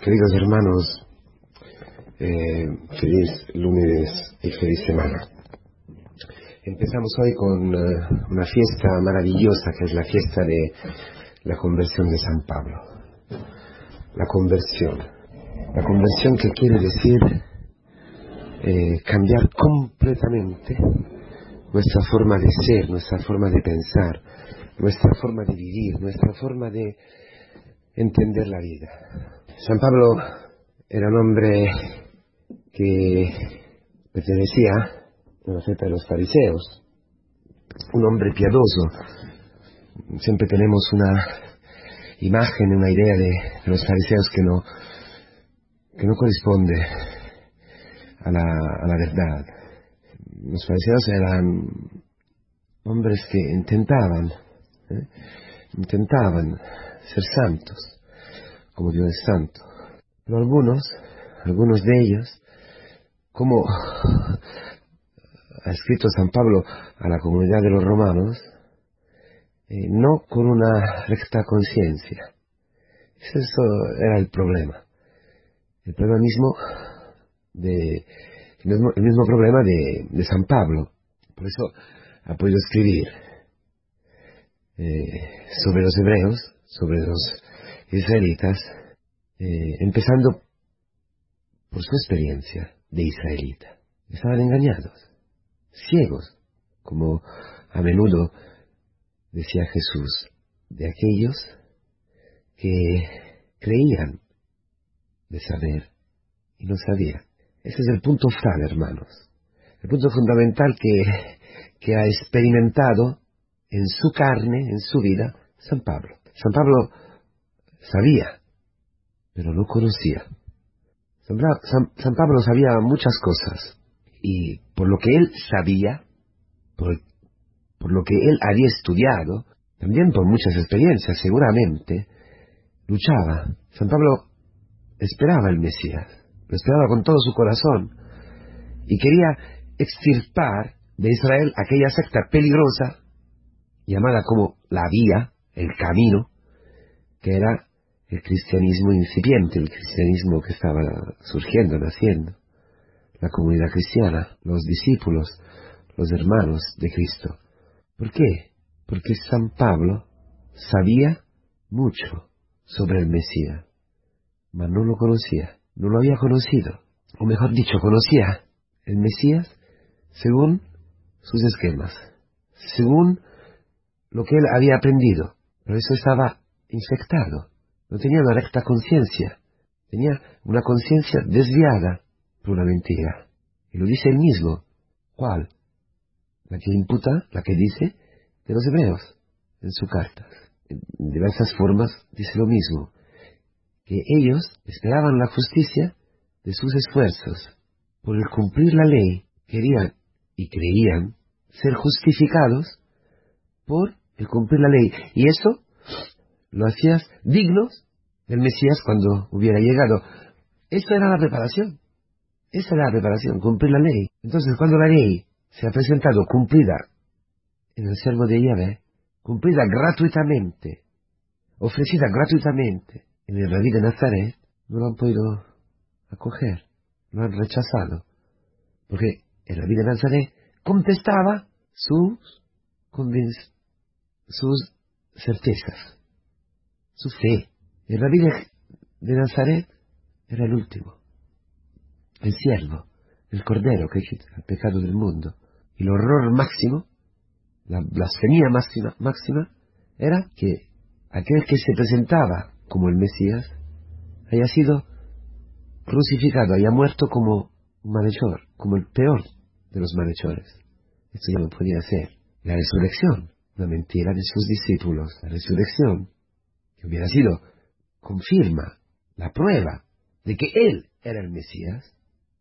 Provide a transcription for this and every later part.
Queridos hermanos, eh, feliz lunes y feliz semana. Empezamos hoy con uh, una fiesta maravillosa que es la fiesta de la conversión de San Pablo. La conversión. La conversión que quiere decir eh, cambiar completamente nuestra forma de ser, nuestra forma de pensar, nuestra forma de vivir, nuestra forma de entender la vida. San Pablo era un hombre que pertenecía a la secta de los fariseos, un hombre piadoso. Siempre tenemos una imagen, una idea de, los fariseos que no, que no corresponde a la, a la verdad. Los fariseos eran hombres que intentaban, ¿eh? intentaban ser santos, como Dios es santo. Pero algunos, algunos de ellos, como ha escrito San Pablo a la comunidad de los romanos, eh, no con una recta conciencia. Eso era el problema. El problema mismo de, el mismo, problema de, de, San Pablo. Por eso ha podido escribir eh, sobre los hebreos, sobre los israelitas, eh, empezando por su experiencia de israelita. Estaban engañados, ciegos, como a menudo decía Jesús, de aquellos que creían de saber y no sabían. Ese es el punto fral, hermanos. El punto fundamental que, que ha experimentado en su carne, en su vida, San Pablo. San Pablo sabía, pero no conocía. San, Pablo sabía muchas cosas y por lo que él sabía, por, por lo que él había estudiado, también por muchas experiencias seguramente, luchaba. San Pablo esperaba el Mesías, lo esperaba con todo su corazón y quería extirpar de Israel aquella secta peligrosa llamada como la vía, el camino, que era el cristianismo incipiente, el cristianismo que estaba surgiendo, naciendo, la comunidad cristiana, los discípulos, los hermanos de Cristo. ¿Por qué? Porque San Pablo sabía mucho sobre el Mesías, mas no lo conocía, no lo había conocido, o mejor dicho, conocía el Mesías según sus esquemas, según lo que él había aprendido, pero eso estaba infectado, no tenía una recta conciencia, tenía una conciencia desviada por una mentira. Y lo dice él mismo. ¿Cuál? La que imputa, la que dice de los hebreos en su carta. En diversas formas dice lo mismo, que ellos esperaban la justicia de sus esfuerzos. Por el cumplir la ley, querían y creían ser justificados por el cumplir la ley. Y eso lo hacías dignos del Mesías cuando hubiera llegado. Esa era la preparación. Esa era la preparación, cumplir la ley. Entonces, cuando la ley se ha presentado cumplida en el servo de Yahvé, cumplida gratuitamente, ofrecida gratuitamente en el rabí de Nazaret, no lo han podido acoger, lo han rechazado. Porque el rabí de Nazaret contestaba sus, sus certezas su fe. El rabí de, de Nazaret era el último, el siervo, el cordero que quita el pecado del mundo. Y el horror máximo, la blasfemia máxima, máxima, era que aquel que se presentaba como el Mesías haya sido crucificado, haya muerto como un malhechor, como el peor de los malhechores. Esto ya no podía ser. La resurrección, la mentira de sus discípulos, la resurrección que hubiera sido, confirma la prueba de que Él era el Mesías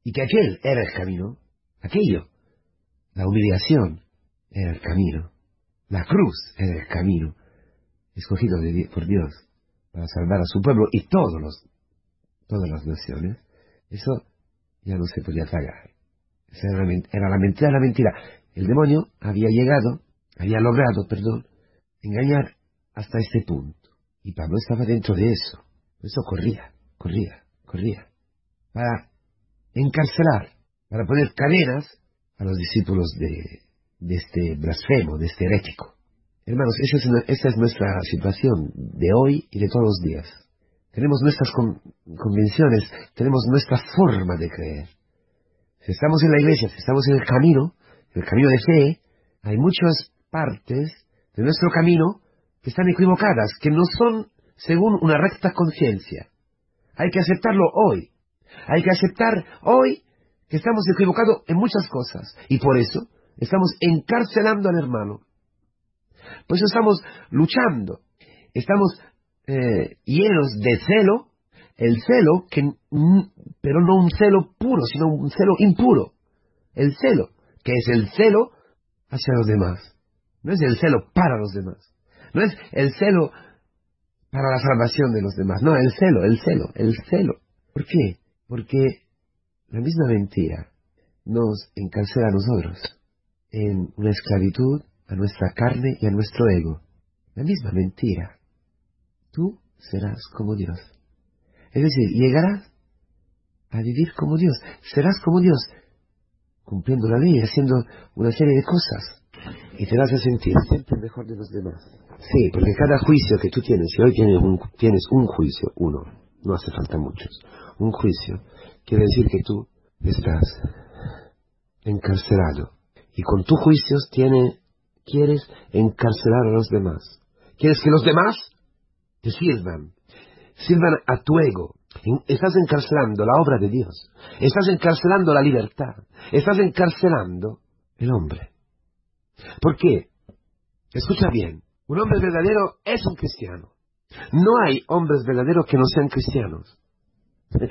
y que aquel era el camino, aquello, la humillación era el camino, la cruz era el camino, escogido por Dios para salvar a su pueblo y todos los, todas las naciones, eso ya no se podía tragar. Esa era, era la mentira, la mentira. El demonio había llegado, había logrado, perdón, engañar hasta este punto. Y Pablo estaba dentro de eso. Eso corría, corría. corría, para encarcelar, para poner cadenas a los discípulos de, de este blasfemo, de este herético. Hermanos, esa es, esa es nuestra situación de hoy y de todos los días. Tenemos nuestras convenciones, tenemos nuestra forma de creer. Si estamos en la iglesia, si estamos en el camino, el camino de fe, hay muchas partes de nuestro camino que están equivocadas, que no son según una recta conciencia. Hay que aceptarlo hoy. Hay que aceptar hoy que estamos equivocados en muchas cosas. Y por eso estamos encarcelando al hermano. Por eso estamos luchando. Estamos eh, llenos de celo. El celo, que, pero no un celo puro, sino un celo impuro. El celo, que es el celo hacia los demás. No es el celo para los demás. No es el celo para la salvación de los demás. No, el celo, el celo, el celo. ¿Por qué? Porque la misma mentira nos encarcela a nosotros en una esclavitud a nuestra carne y a nuestro ego. La misma mentira. Tú serás como Dios. Es decir, llegarás a vivir como Dios. Serás como Dios, cumpliendo la ley, haciendo una serie de cosas. Y te vas a sentir siempre mejor de los demás. Sí, porque cada juicio que tú tienes, si hoy tienes un, tienes un juicio, uno, no hace falta muchos, un juicio, quiere decir que tú estás encarcelado. Y con tus juicios tiene, quieres encarcelar a los demás. Quieres que los demás te sirvan, sirvan a tu ego. Estás encarcelando la obra de Dios. Estás encarcelando la libertad. Estás encarcelando el hombre. ¿Por qué? Escucha bien. Un hombre verdadero es un cristiano. No hay hombres verdaderos que no sean cristianos.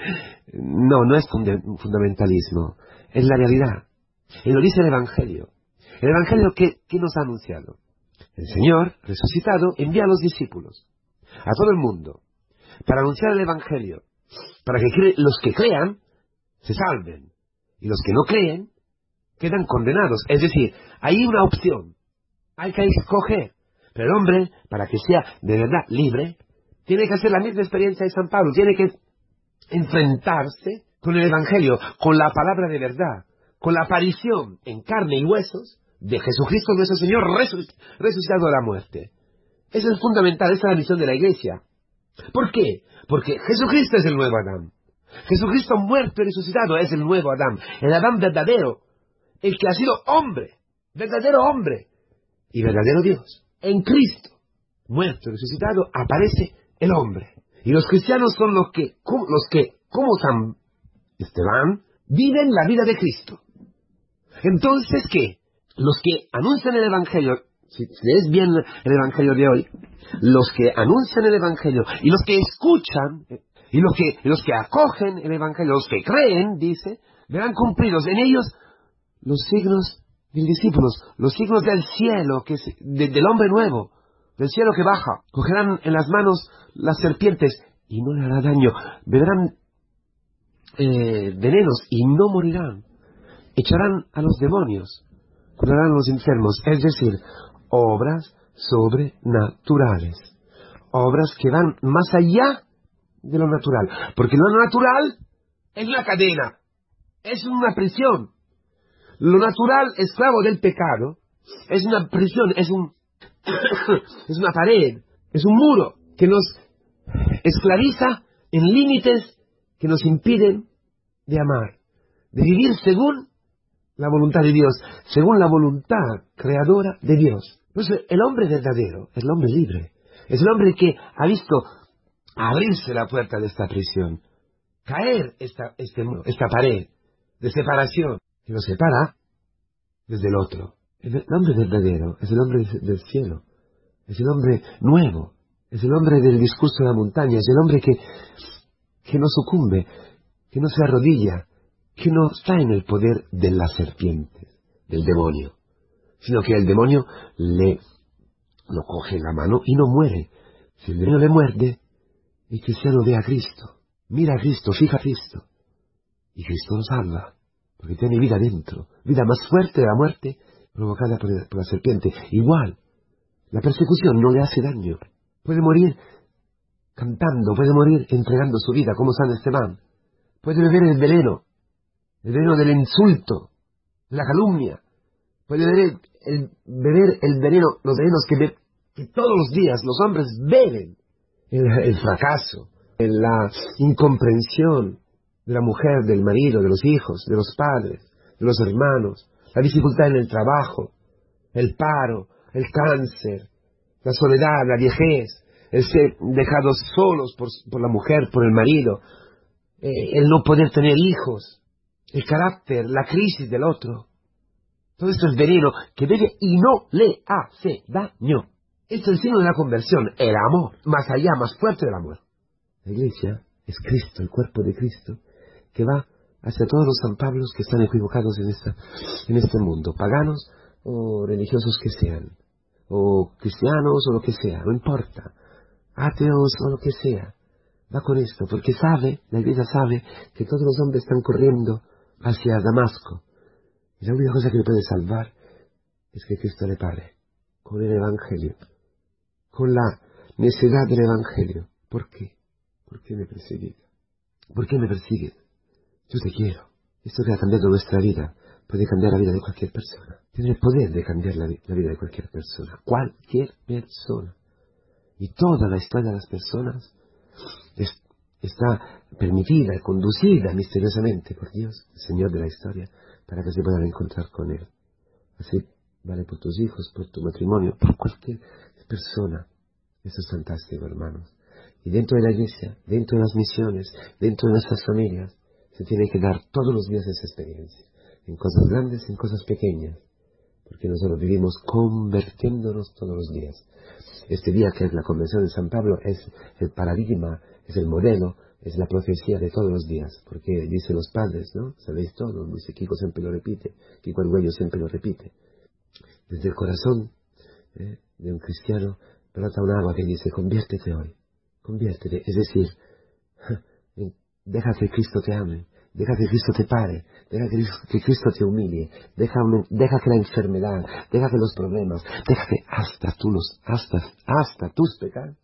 No, no es fundamentalismo, es la realidad. Y lo dice el Evangelio. El Evangelio que, nos ha anunciado. El Señor, resucitado, envía a los discípulos, a todo el mundo, para anunciar el Evangelio, para que los que crean se salven y los que no creen quedan condenados. Es decir, hay una opción, hay que escoger. Pero el hombre, para que sea de verdad libre, tiene que hacer la misma experiencia de San Pablo, tiene que enfrentarse con el Evangelio, con la palabra de verdad, con la aparición en carne y huesos de Jesucristo nuestro Señor resucitado de la muerte. Eso es fundamental, esa es la misión de la iglesia. ¿Por qué? Porque Jesucristo es el nuevo Adán. Jesucristo muerto y resucitado es el nuevo Adán, el Adán verdadero, el que ha sido hombre, verdadero hombre y verdadero Dios. En Cristo, muerto y resucitado, aparece el hombre. Y los cristianos son los que, los que, como San Esteban, viven la vida de Cristo. Entonces, ¿qué? Los que anuncian el Evangelio, si lees bien el Evangelio de hoy, los que anuncian el Evangelio y los que escuchan, y los que, los que acogen el Evangelio, los que creen, dice, verán cumplidos en ellos los signos del discípulos, los signos del cielo, que del hombre nuevo, del cielo que baja. Cogerán en las manos las serpientes y no le hará daño. Beberán eh, venenos y no morirán. Echarán a los demonios, curarán a los enfermos, es decir, obras sobrenaturales. Obras que van más allá de lo natural. Porque lo natural es una cadena, es una prisión. Lo natural, esclavo del pecado, es una prisión, es un es una pared, es un muro que nos esclaviza en límites que nos impiden de amar, de vivir según la voluntad de Dios, según la voluntad creadora de Dios. Entonces, el hombre verdadero es el hombre libre, es el hombre que ha visto abrirse la puerta de esta prisión, caer esta, este, esta pared de separación que nos separa desde el otro. El hombre verdadero es el hombre del cielo, es el hombre nuevo, es el hombre del discurso de la montaña, es el hombre que, que no sucumbe, que no se arrodilla, que no está en el poder de la serpiente, del demonio, sino que el demonio le lo coge en la mano y no muere. Si el demonio le muerde, el cristiano ve a Cristo, mira a Cristo, fija a Cristo, y Cristo lo salva, porque tiene vida dentro, vida más fuerte de la muerte provocada por, la serpiente. Igual, la persecución no le hace daño. Puede morir cantando, puede morir entregando su vida, como San Esteban. puede beber el veneno, el veneno del insulto, la calumnia, puede beber el, beber el veneno, los venenos que, todos los días los hombres beben, el fracaso, la incomprensión de la mujer, del marido, de los hijos, de los padres, de los hermanos, la dificultad en el trabajo, el paro, el cáncer, la soledad, la viejez, el ser dejados solos por, la mujer, por el marido, eh, el no poder tener hijos, el carácter, la crisis del otro. Todo esto es veneno que debe y no le hace daño. Es el signo de la conversión, el amor, más allá, más fuerte del amor. La iglesia es Cristo, el cuerpo de Cristo, que va hacia todos los San Pablos que están equivocados en, esta, en este mundo, paganos o religiosos que sean, o cristianos o lo que sea, no importa, ateos o lo que sea, va con esto, porque sabe, la iglesia sabe que todos los hombres están corriendo hacia Damasco, y la única cosa que le puede salvar es que Cristo le pare, con el Evangelio, con la necesidad del Evangelio. ¿Por qué? ¿Por qué me persigues? ¿Por qué me persigues? Yo te quiero. Esto que ha cambiado nuestra vida puede cambiar la vida de cualquier persona. Tiene el poder de cambiar la, vida de cualquier persona. Cualquier persona. Y toda la historia de las personas está permitida y conducida misteriosamente por Dios, el Señor de la historia, para que se puedan encontrar con Él. Así vale por tus hijos, por tu matrimonio, por cualquier persona. Eso es fantástico, hermanos. Y dentro de la iglesia, dentro de las misiones, dentro de nuestras familias, se tiene que dar todos los días esa experiencia, en cosas grandes, en cosas pequeñas, porque nosotros vivimos convirtiéndonos todos los días. Este día que es la convención de San Pablo es el paradigma, es el modelo, es la profecía de todos los días, porque dicen los padres, ¿no? Sabéis todo, dice Kiko siempre lo repite, Kiko Arguello siempre lo repite. Desde el corazón ¿eh? de un cristiano brota un agua que dice, conviértete hoy, conviértete, es decir, deja que Cristo te ame, deja que Cristo te pare, deja que, Cristo te humille, deja, que la enfermedad, deja que los problemas, deja que hasta, tú los, hasta, hasta tus pecados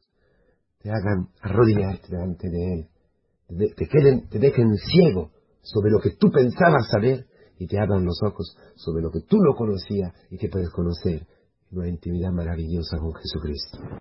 te hagan arrodillarte delante de Él, te, queden, te dejen ciego sobre lo que tú pensabas saber y te abran los ojos sobre lo que tú no conocías y que puedes conocer, una intimidad maravillosa con Jesucristo.